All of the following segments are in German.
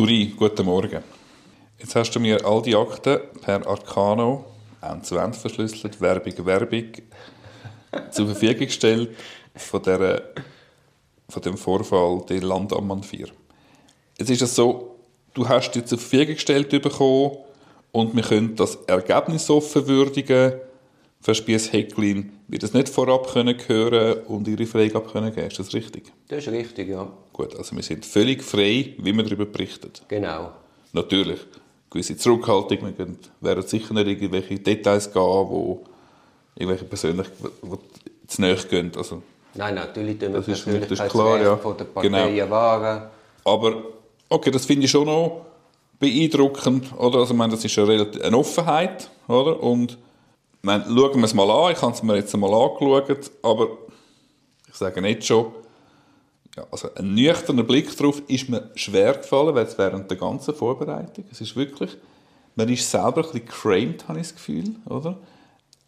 Turi, guten Morgen. Jetzt hast du mir all die Akten per Arcano, End-zu-End verschlüsselt, Werbung, Werbung, zur Verfügung gestellt von, der, von dem Vorfall der Landammann 4. Jetzt ist es so, du hast die zur Verfügung gestellt bekommen und wir können das Ergebnis offen würdigen. Verspiess Hecklin wird es nicht vorab können hören und ihre Freigabe können geben. Ist das richtig? Das ist richtig, ja. Gut, also wir sind völlig frei, wie wir darüber berichten. Genau. Natürlich, gewisse Zurückhaltung. Wir werden sicher nicht irgendwelche Details gehen, wo irgendwelche persönlich wo zu nahe gehen. Also, Nein, natürlich tun wir Das ist- das ist klar, ja. von der Genau. wahren. aber okay, das finde ich schon noch beeindruckend. Oder? Also, ich meine, das ist eine, relativ- eine Offenheit. Oder? Und meine, schauen wir es mal an. Ich habe es mir jetzt mal angeschaut. Aber ich sage nicht schon, ja, also ein nüchterner Blick darauf ist mir schwer gefallen, weil es während der ganzen Vorbereitung, es ist wirklich, man ist selber ein bisschen geframed, habe ich das Gefühl, oder?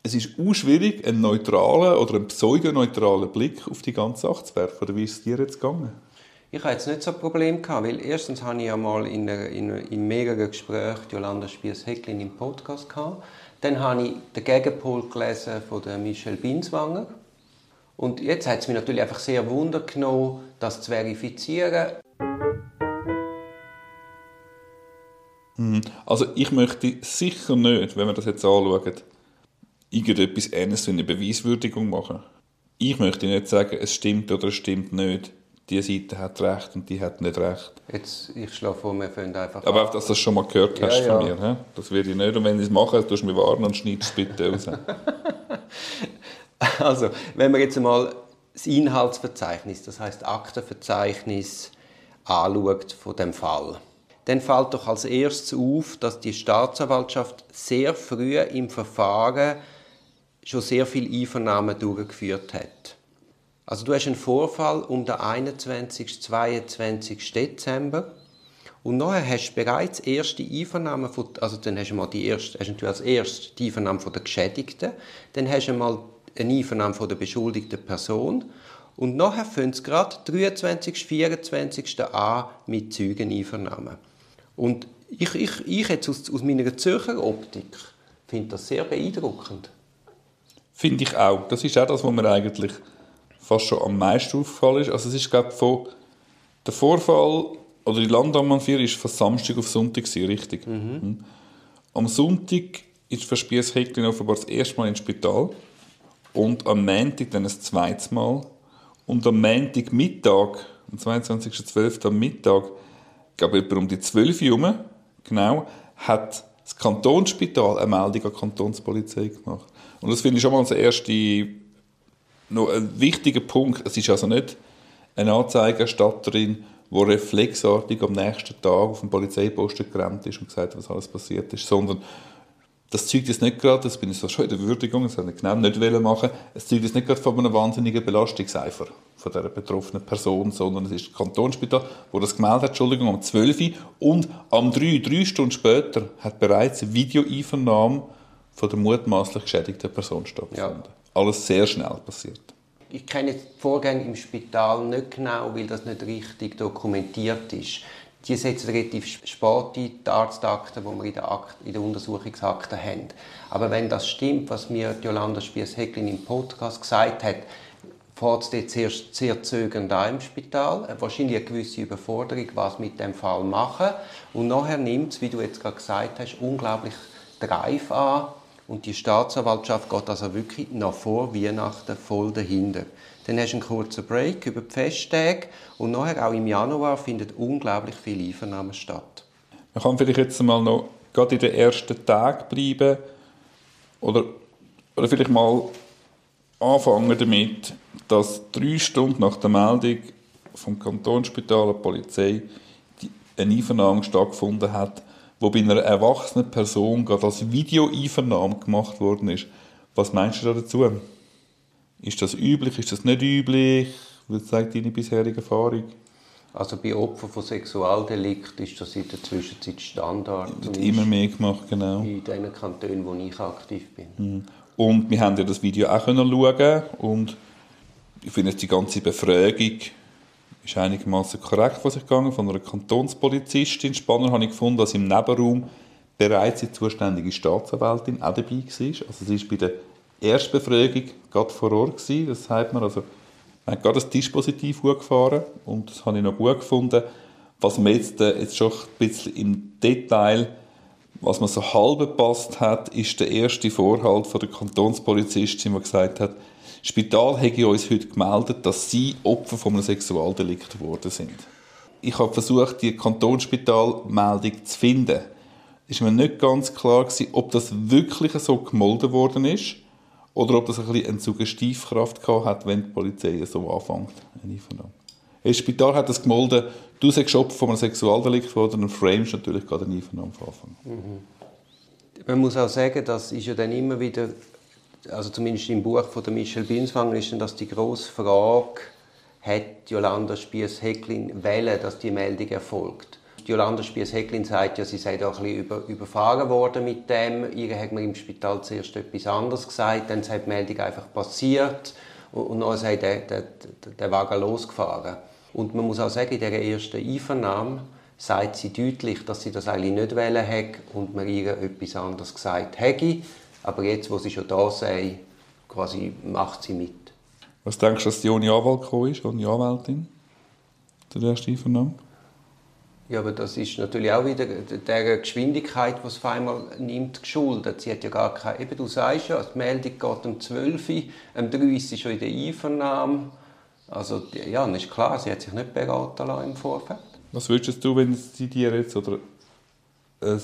Es ist auch schwierig, einen neutralen oder einen pseudoneutralen Blick auf die ganze Sache zu werfen. Oder wie ist es dir jetzt gegangen? Ich hatte jetzt nicht so ein Problem, gehabt, weil erstens habe ich ja mal in, einer, in, in mehreren Gesprächen Jolanda Spiess-Hecklin im Podcast gehabt. Dann habe ich den Gegenpol gelesen von Michelle Binswanger. Und jetzt hat es mich natürlich einfach sehr Wunder genommen, das zu verifizieren. Also ich möchte sicher nicht, wenn wir das jetzt anschauen, irgendetwas Ähnliches wie eine Beweiswürdigung machen. Ich möchte nicht sagen, es stimmt oder es stimmt nicht. Die Seite hat recht und die hat nicht recht. Jetzt, ich schlage vor, wir fangen einfach Aber auch, dass du das schon mal gehört hast Ja, von ja. mir. he? Das würde ich nicht. Und wenn ich es mache, tust du mich warnen und schneidest es bitte raus. Also, wenn wir jetzt einmal das Inhaltsverzeichnis, das heißt Aktenverzeichnis, anschaut von dem Fall, dann fällt doch als erstes auf, dass die Staatsanwaltschaft sehr früh im Verfahren schon sehr viele Einvernahmen durchgeführt hat. Also du hast einen Vorfall um den 21. 22. Dezember und nachher hast du bereits erste Einvernahmen von, also dann hast du mal die erste, hast du als erstes die Einvernahme von der Geschädigten, dann hast du mal eine Einvernahme von der beschuldigten Person und nachher fängt es gerade 23. 24. an mit Zeugeneinvernahmen. Und ich, ich, ich jetzt aus, aus meiner Zürcher Optik finde das sehr beeindruckend. Finde ich auch. Das ist auch das, was mir eigentlich fast schon am meisten aufgefallen ist. Also es ist, glaube ich, von der Vorfall oder die Landammann 4 ist von Samstag auf Sonntag gewesen, richtig. Mhm. Am Sonntag ist Verspiess Hecklin offenbar das erste Mal ins Spital und am Montag dann das zweite Mal und am Montagmittag, am 22.12. am Mittag, ich glaube etwa um die 12 Uhr herum, genau, hat das Kantonsspital eine Meldung an die Kantonspolizei gemacht. Und das finde ich schon mal der erste, noch ein wichtiger Punkt. Es ist also nicht eine Anzeigerstatterin, die reflexartig am nächsten Tag auf den Polizeiposten gerannt ist und gesagt hat, was alles passiert ist, sondern das zeugt jetzt nicht gerade, das bin ich so schon in der Würdigung, das habe ich genau nicht machen, es zeugt jetzt nicht gerade von einem wahnsinnigen Belastungseifer von dieser betroffenen Person, sondern es ist das Kantonsspital, wo das gemeldet hat, Entschuldigung, um 12 Uhr und am 3, drei Stunden später, hat bereits eine Videoeinvernahme von der mutmaßlich geschädigten Person stattgefunden. Alles sehr schnell passiert. Ich kenne die Vorgänge im Spital nicht genau, weil das nicht richtig dokumentiert ist. Die setzen relativ spät ein, die Arztakten, die wir in der, Akt, in der Untersuchungsakte haben. Aber wenn das stimmt, was mir Jolanda Spiess-Hecklin im Podcast gesagt hat, fährt es dort zuerst sehr zögernd an im Spital. Wahrscheinlich eine gewisse Überforderung, was mit dem Fall machen. Und nachher nimmt es, wie du jetzt gerade gesagt hast, unglaublich Drive an. Und die Staatsanwaltschaft geht also wirklich noch vor Weihnachten voll dahinter. Dann hast du einen kurzen Break über die Festtage und nachher auch im Januar finden unglaublich viele Einvernahmen statt. Man kann vielleicht jetzt mal noch gerade in den ersten Tagen bleiben oder, oder vielleicht mal anfangen damit, dass drei Stunden nach der Meldung vom Kantonsspital der Polizei eine Einvernahme stattgefunden hat, wo bei einer erwachsenen Person gerade als Videoeinvernahme gemacht worden ist. Was meinst du da dazu? Ist das üblich? Ist das nicht üblich? Was sagt deine bisherige Erfahrung? Also bei Opfern von Sexualdelikt ist das in der Zwischenzeit Standard. Wird immer mehr gemacht, genau. in den Kantonen, wo ich aktiv bin. Und wir haben ja das Video auch können schauen und ich finde jetzt die ganze Befragung ist einigermaßen korrekt, was ich gegangen von einer Kantonspolizistin. Spannend habe ich gefunden, dass im Nebenraum bereits die zuständige Staatsanwältin auch dabei war. Also sie war bei der Erstbefragung gerade vor Ort gewesen. Das sagt man, also man hat gerade das Dispositiv gefahren und das habe ich noch gut gefunden. Was mir jetzt, äh, jetzt schon ein bisschen im Detail, was man so halb gepasst hat, ist der erste Vorhalt von der Kantonspolizistin, die gesagt hat, das Spital hätte uns heute gemeldet, dass sie Opfer von einem Sexualdelikt geworden sind. Ich habe versucht, die Kantonsspitalmeldung zu finden. Es war mir nicht ganz klar, gewesen, ob das wirklich so gemolden worden ist oder ob das ein bisschen eine Suggestivkraft hat, wenn die Polizei so anfängt. Das Spital hat das gemolden, du sagst Opfer von einem Sexualdelikt worden, dann framest natürlich gerade eine Einvernahme von Anfang. Mhm. Man muss auch sagen, das ist ja dann immer wieder, also zumindest im Buch von der Michelle Binswanger ist das die grosse Frage, hat Jolanda Spiess-Hecklin wählen, dass die Meldung erfolgt? Jolanda Spies-Hecklin sagt ja, sie sei da ein bisschen über, überfahren worden mit dem. Ihr hat man im Spital zuerst etwas anderes gesagt, dann ist die Meldung einfach passiert und, und dann sei der, der, der Wagen losgefahren. Und man muss auch sagen, in dieser ersten Einvernahme sagt sie deutlich, dass sie das eigentlich nicht wählen hat und man ihr etwas anderes gesagt hätte. Aber jetzt, wo sie schon da sei, quasi macht sie mit. Was denkst du, dass die ohne Anwalt gekommen ist, ohne Anwältin? Der erste Einvernahme? Ja, aber das ist natürlich auch wieder der Geschwindigkeit, die es auf einmal nimmt, geschuldet. Sie hat ja gar keine, eben du sagst ja, die Meldung geht um 12 Uhr, um 3 Uhr ist sie schon in der Einvernahme. Also, ja, dann ist klar, sie hat sich nicht beraten lassen im Vorfeld. Was würdest du, wenn sie dir jetzt oder ein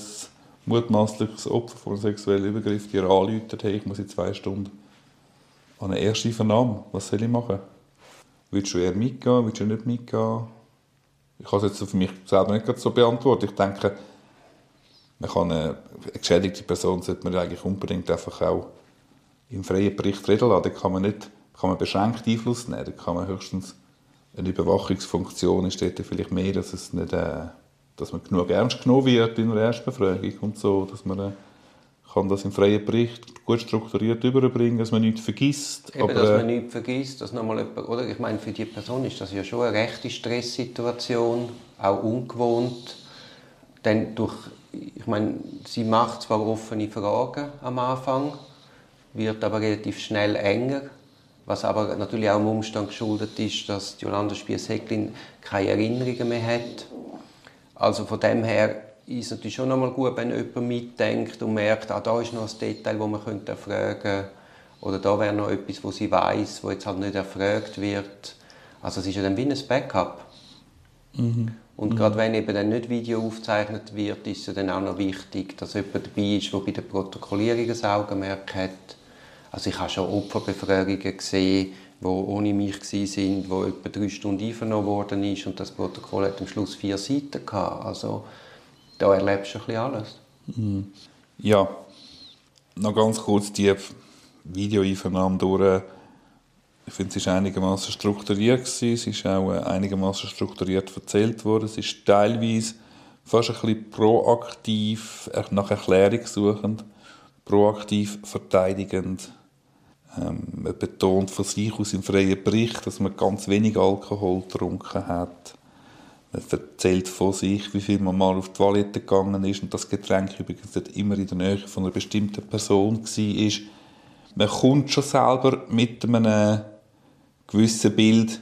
mutmaßliches Opfer von sexuellen Übergriff dir anläutert, hey, ich muss in zwei Stunden an eine erste Vernahme, was soll ich machen? Würdest du eher mitgehen, würdest du nicht mitgehen? Ich kann es jetzt für mich selber nicht so beantworten. Ich denke, man kann eine, eine geschädigte Person sollte man eigentlich unbedingt einfach auch im freien Bericht reden lassen. Da kann man nicht kann man beschränkt Einfluss nehmen. Da kann man höchstens eine Überwachungsfunktion ist dort vielleicht mehr, dass es nicht, äh, dass man genug ernst genommen wird in der Erstbefragung und so, dass man äh, kann das im freien Bericht gut strukturiert überbringen, dass man nichts vergisst. Eben, aber, dass man nichts vergisst, dass nochmal jemand, oder? Ich meine, für die Person ist das ja schon eine rechte Stresssituation, auch ungewohnt. Denn durch, ich meine, sie macht zwar offene Fragen am Anfang, wird aber relativ schnell enger, was aber natürlich auch dem Umstand geschuldet ist, dass Jolanda Spies-Hecklin keine Erinnerungen mehr hat. Also von dem her ist natürlich schon einmal gut, wenn jemand mitdenkt und merkt, ah, da ist noch ein Detail, das man könnte fragen könnte. Oder da wäre noch etwas, wo sie weiß, wo jetzt halt nicht erfragt wird. Also es ist ja dann wie ein Backup. Mhm. Und mhm. gerade wenn eben dann nicht Video aufgezeichnet wird, ist es dann auch noch wichtig, dass jemand dabei ist, der bei der Protokollierung ein Augenmerk hat. Also ich habe schon Opferbefragungen gesehen, die ohne mich waren, wo etwa drei Stunden einvernommen worden ist und das Protokoll hat am Schluss vier Seiten gehabt. Also da erlebst du ein bisschen alles. Mhm. Ja, noch ganz kurz die Videoeinvernahme durch. Ich finde, es war einigermaßen strukturiert. Gewesen. Es ist auch äh, einigermaßen strukturiert erzählt worden. Es ist teilweise fast ein bisschen proaktiv, nach Erklärung suchend, proaktiv verteidigend. Ähm, man betont von sich aus im freien Bericht, dass man ganz wenig Alkohol getrunken hat. Er erzählt von sich, wie viel man mal auf die Toilette gegangen ist und das Getränk übrigens nicht immer in der Nähe von einer bestimmten Person war. Man kommt schon selber mit einem gewissen Bild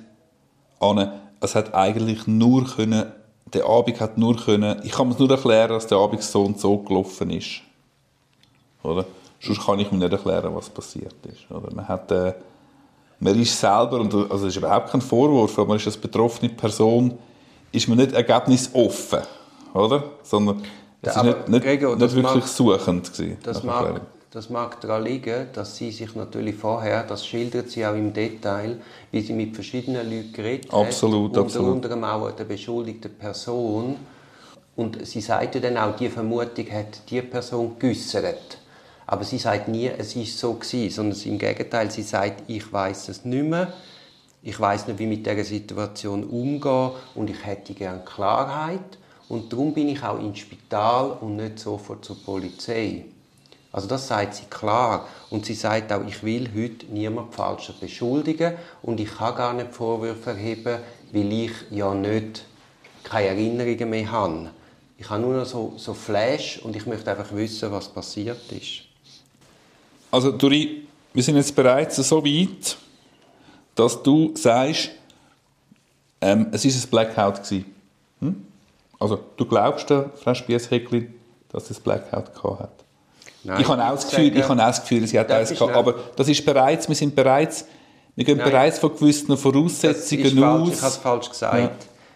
an. Es hat eigentlich nur können, der Abend hat nur können, ich kann mir nur erklären, dass der Abend so und so gelaufen ist. Oder? Sonst kann ich mir nicht erklären, was passiert ist. Oder? Man, hat, äh, man ist selber, und also das ist überhaupt kein Vorwurf, aber man ist als betroffene Person ist man nicht ergebnisoffen, oder? Sondern es war nicht, nicht, Gregor, nicht wirklich mag, suchend. Gewesen, das, mag, das mag daran liegen, dass sie sich natürlich vorher, das schildert sie auch im Detail, wie sie mit verschiedenen Leuten geredet absolut, hat, unter absolut. anderem auch der beschuldigten Person. Und sie sagte dann auch, die Vermutung hat die Person geäussert. Aber sie sagt nie, es ist so gewesen, sondern im Gegenteil, sie sagt, ich weiß es nicht mehr ich weiß nicht, wie mit dieser Situation umgehen und ich hätte gerne Klarheit. Und darum bin ich auch ins Spital und nicht sofort zur Polizei. Also das sagt sie klar. Und sie sagt auch, ich will heute niemand falscher beschuldigen und ich kann gar nicht Vorwürfe erheben, weil ich ja nicht keine Erinnerungen mehr habe. Ich habe nur noch so, so Flash und ich möchte einfach wissen, was passiert ist. Also Duri, wir sind jetzt bereits so weit, dass du sagst, ähm, es war ein Blackout gewesen. Hm? Also du glaubst der Frau Spiess-Häcklin, dass es Blackout gehabt hat? Nein, ich habe auch das Gefühl, ich habe auch das Gefühl, sie hat eins gehabt, aber das ist bereits, wir sind bereits, wir gehen Nein, bereits von gewissen Voraussetzungen aus. Ich habe es falsch gesagt. Ja.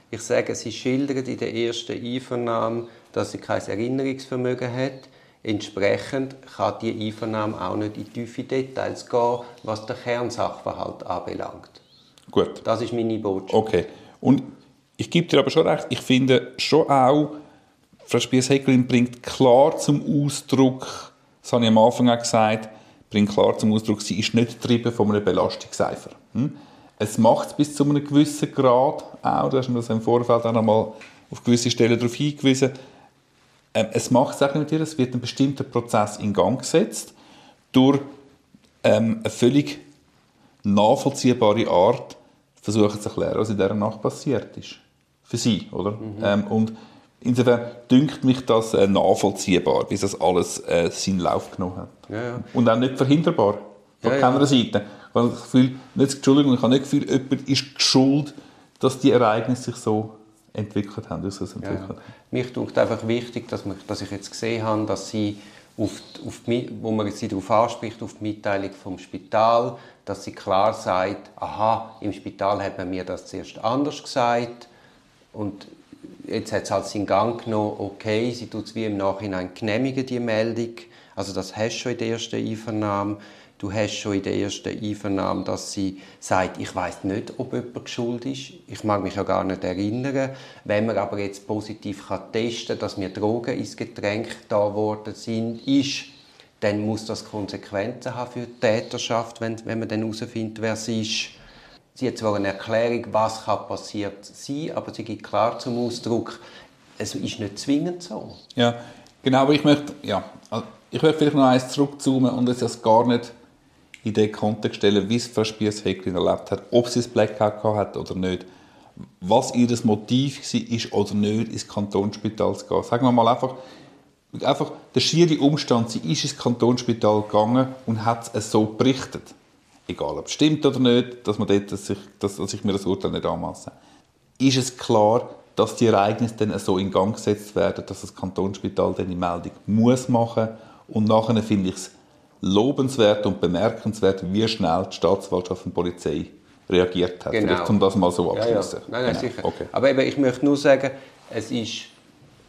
Ich sage, sie schildert in der ersten Einvernahme, dass sie kein Erinnerungsvermögen hat. Entsprechend kann die Einvernahme auch nicht in tiefe Details gehen, was den Kernsachverhalt anbelangt. Gut. Das ist meine Botschaft. Okay. Und ich gebe dir aber schon recht, ich finde schon auch, Frau Spies-Heckelin bringt klar zum Ausdruck, das habe ich am Anfang auch gesagt, bringt klar zum Ausdruck, sie ist nicht getrieben von einem Belastungseifer. Hm? Es macht es bis zu einem gewissen Grad auch, du hast mir das im Vorfeld auch nochmal auf gewisse Stellen darauf hingewiesen, ähm, es macht mit ihr, es wird ein bestimmter Prozess in Gang gesetzt durch ähm, eine völlig nachvollziehbare Art versuchen zu erklären, was in dieser Nacht passiert ist. Für sie, oder? Mhm. Ähm, und insofern dünkt mich das äh, nachvollziehbar, wie das alles äh, seinen Lauf genommen hat. Ja, ja. Und auch nicht verhinderbar, von ja, keiner Seite. Weil ich Gefühl, nicht, Entschuldigung, ich habe nicht das Gefühl, jemand ist schuld, dass die Ereignisse sich so entwickelt haben, wie sie es entwickelt ja. Mich tut einfach wichtig, dass, man, dass ich jetzt gesehen habe, dass sie auf, auf die, wo man sie darauf anspricht, auf die Mitteilung vom Spital, dass sie klar sagt, aha, im Spital hat man mir das zuerst anders gesagt und jetzt hat es halt seinen Gang genommen, okay, sie tut es wie im Nachhinein genehmigen, die Meldung. Also das hast du schon in der ersten Einvernahme. Du hast schon in der ersten Einvernahme, dass sie sagt, ich weiß nicht, ob jemand schuld ist. Ich mag mich ja gar nicht erinnern. Wenn man aber jetzt positiv kann testen kann, dass mir Drogen ins Getränk da worden sind, ist, dann muss das Konsequenzen haben für die Täterschaft, wenn, wenn man dann herausfindet, wer es ist. Sie hat zwar eine Erklärung, was kann passiert sein, aber sie gibt klar zum Ausdruck, es ist nicht zwingend so. Ja, genau, aber ich möchte, ja, ich möchte vielleicht noch eins zurückzoomen und es das gar nicht in den Kontext stellen, wie es Frau Spiess-Häcklin erlebt hat, ob sie es Blackout hat oder nicht, was ihr Motiv war oder nicht, ins Kantonsspital zu gehen. Sagen wir mal einfach, einfach der schiere Umstand, sie ist ins Kantonsspital gegangen und hat es so berichtet. Egal, ob es stimmt oder nicht, dass, man dort, dass, ich, dass, dass ich mir das Urteil nicht anmasse. Ist es klar, dass die Ereignisse dann so in Gang gesetzt werden, dass das Kantonsspital dann die Meldung muss machen und nachher finde ich es lobenswert und bemerkenswert, wie schnell die Staatsanwaltschaft und die Polizei reagiert hat. Genau. um das mal so abzuschließen. Ja, ja. Nein, nein, genau. sicher. Okay. Aber eben, ich möchte nur sagen, es ist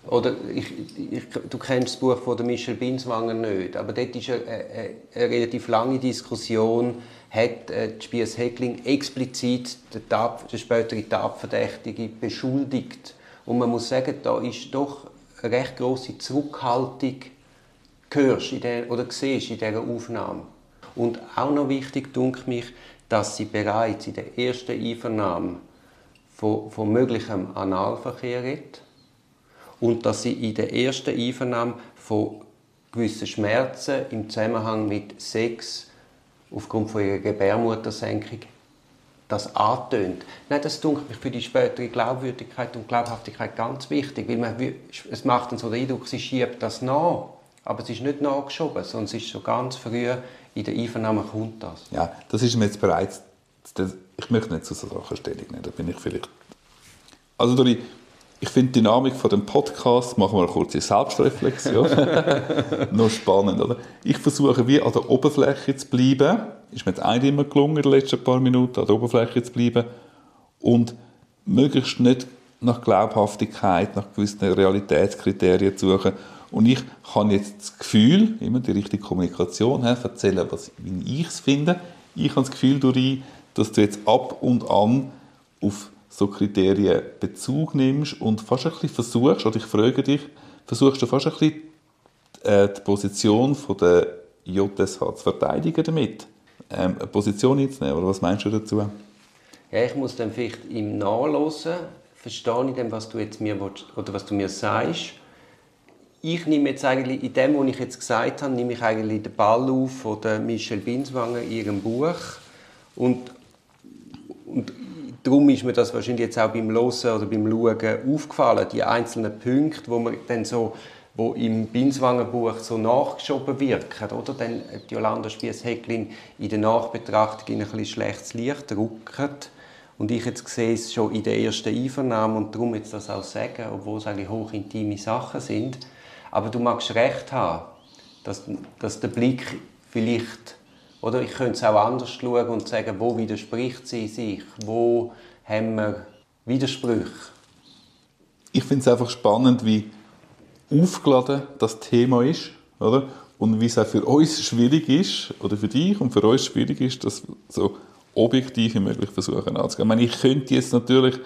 oder ich, ich, du kennst das Buch von Michel Binswanger nicht, aber dort ist eine, eine, eine relativ lange Diskussion, hat äh, Spies Heckling explizit den, Tat, den späteren Tatverdächtige beschuldigt. Und man muss sagen, da ist doch eine recht große Zurückhaltung hörst in der, oder siehst in dieser Aufnahme. Und auch noch wichtig, denke mich, dass sie bereits in der ersten Einvernahme von, von möglichem Analverkehr redet und dass sie in der ersten Einvernahme von gewissen Schmerzen im Zusammenhang mit Sex aufgrund von ihrer Gebärmuttersenkung das antönt. Nein, das dunkelt mich für die spätere Glaubwürdigkeit und Glaubhaftigkeit ganz wichtig, weil man, es macht dann so den Eindruck, sie schiebt das nach. Aber es ist nicht nachgeschoben, sondern es ist schon ganz früh in der Einvernahme kommt das. Ja, das ist mir jetzt bereits. Ich möchte nicht zu so Sachen Stellung nehmen, da bin ich vielleicht. Also, Dori, ich finde die Dynamik von dem Podcast, machen wir eine kurze Selbstreflexion. Noch spannend, oder? Ich versuche wie an der Oberfläche zu bleiben. Ist mir jetzt eigentlich immer gelungen, in den letzten paar Minuten an der Oberfläche zu bleiben. Und möglichst nicht nach Glaubhaftigkeit, nach gewissen Realitätskriterien zu suchen, und ich habe jetzt das Gefühl, immer die richtige Kommunikation, erzählen, was, wie ich es finde. Ich habe das Gefühl, Dori, dass du jetzt ab und an auf so Kriterien Bezug nimmst und fast ein bisschen versuchst, oder ich frage dich, versuchst du fast ein bisschen äh, die Position von der JSH zu verteidigen damit? Ähm, eine Position einzunehmen, oder was meinst du dazu? Ja, ich muss dann vielleicht im Nachlesen verstehen, in dem, was du jetzt mir willst, oder was du mir sagst ich nehme jetzt eigentlich, in dem, was ich jetzt gesagt habe, nehme ich eigentlich den Ball auf von Michelle Binswanger in ihrem Buch und, und darum ist mir das wahrscheinlich jetzt auch beim Hören oder beim Schauen aufgefallen, die einzelnen Punkte, wo man dann so wo im Binswangerbuch so nachgeschoben wirken, oder? Dann die Jolanda Spiess-Häcklin in der Nachbetrachtung in ein bisschen schlechtes Licht rückt. Und ich jetzt sehe es schon in der ersten Einvernahme und darum jetzt das auch sagen, obwohl es eigentlich hochintime Sachen sind. Aber du magst recht haben, dass, dass der Blick vielleicht, oder ich könnte es auch anders schauen und sagen, wo widerspricht sie sich, wo haben wir Widersprüche. Ich finde es einfach spannend, wie aufgeladen das Thema ist, oder? Und wie es auch für uns schwierig ist, oder für dich und für uns schwierig ist, das so objektiv wie möglich versuchen anzugehen. Ich meine, ich könnte jetzt natürlich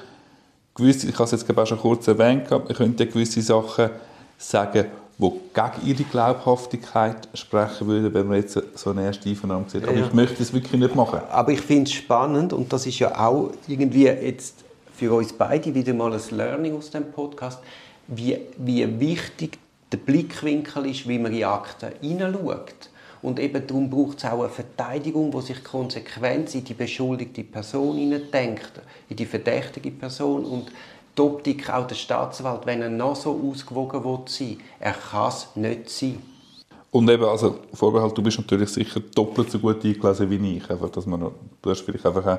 gewisse, ich habe es jetzt auch schon kurz erwähnt, ich könnte gewisse Sachen sagen, die gegen ihre Glaubhaftigkeit sprechen würden, wenn man jetzt so eine erste Einvernahme sieht. Aber ja. ich möchte es wirklich nicht machen. Aber ich finde es spannend und das ist ja auch irgendwie jetzt für uns beide wieder mal ein Learning aus dem Podcast, wie, wie wichtig der Blickwinkel ist, wie man in Akten hineinschaut. Und eben darum braucht es auch eine Verteidigung, die sich konsequent in die beschuldigte Person denkt, in die verdächtige Person. Und die Optik auch der Staatsanwalt, wenn er noch so ausgewogen will sein er kann es nicht sein. Und eben, also Vorbehalt, du bist natürlich sicher doppelt so gut eingelesen wie ich. Einfach, dass man, du hast vielleicht einfach auch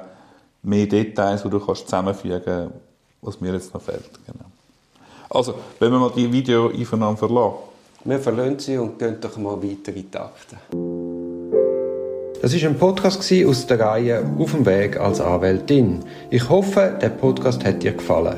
mehr Details, die du kannst zusammenfügen kannst, was mir jetzt noch fehlt. Genau. Also, wenn wir mal die Video-Einvernahme verlassen. Wir verlassen sie und gehen doch mal weiter in die Akten. Das war ein Podcast aus der Reihe Auf dem Weg als Anwältin. Ich hoffe, der Podcast hat dir gefallen.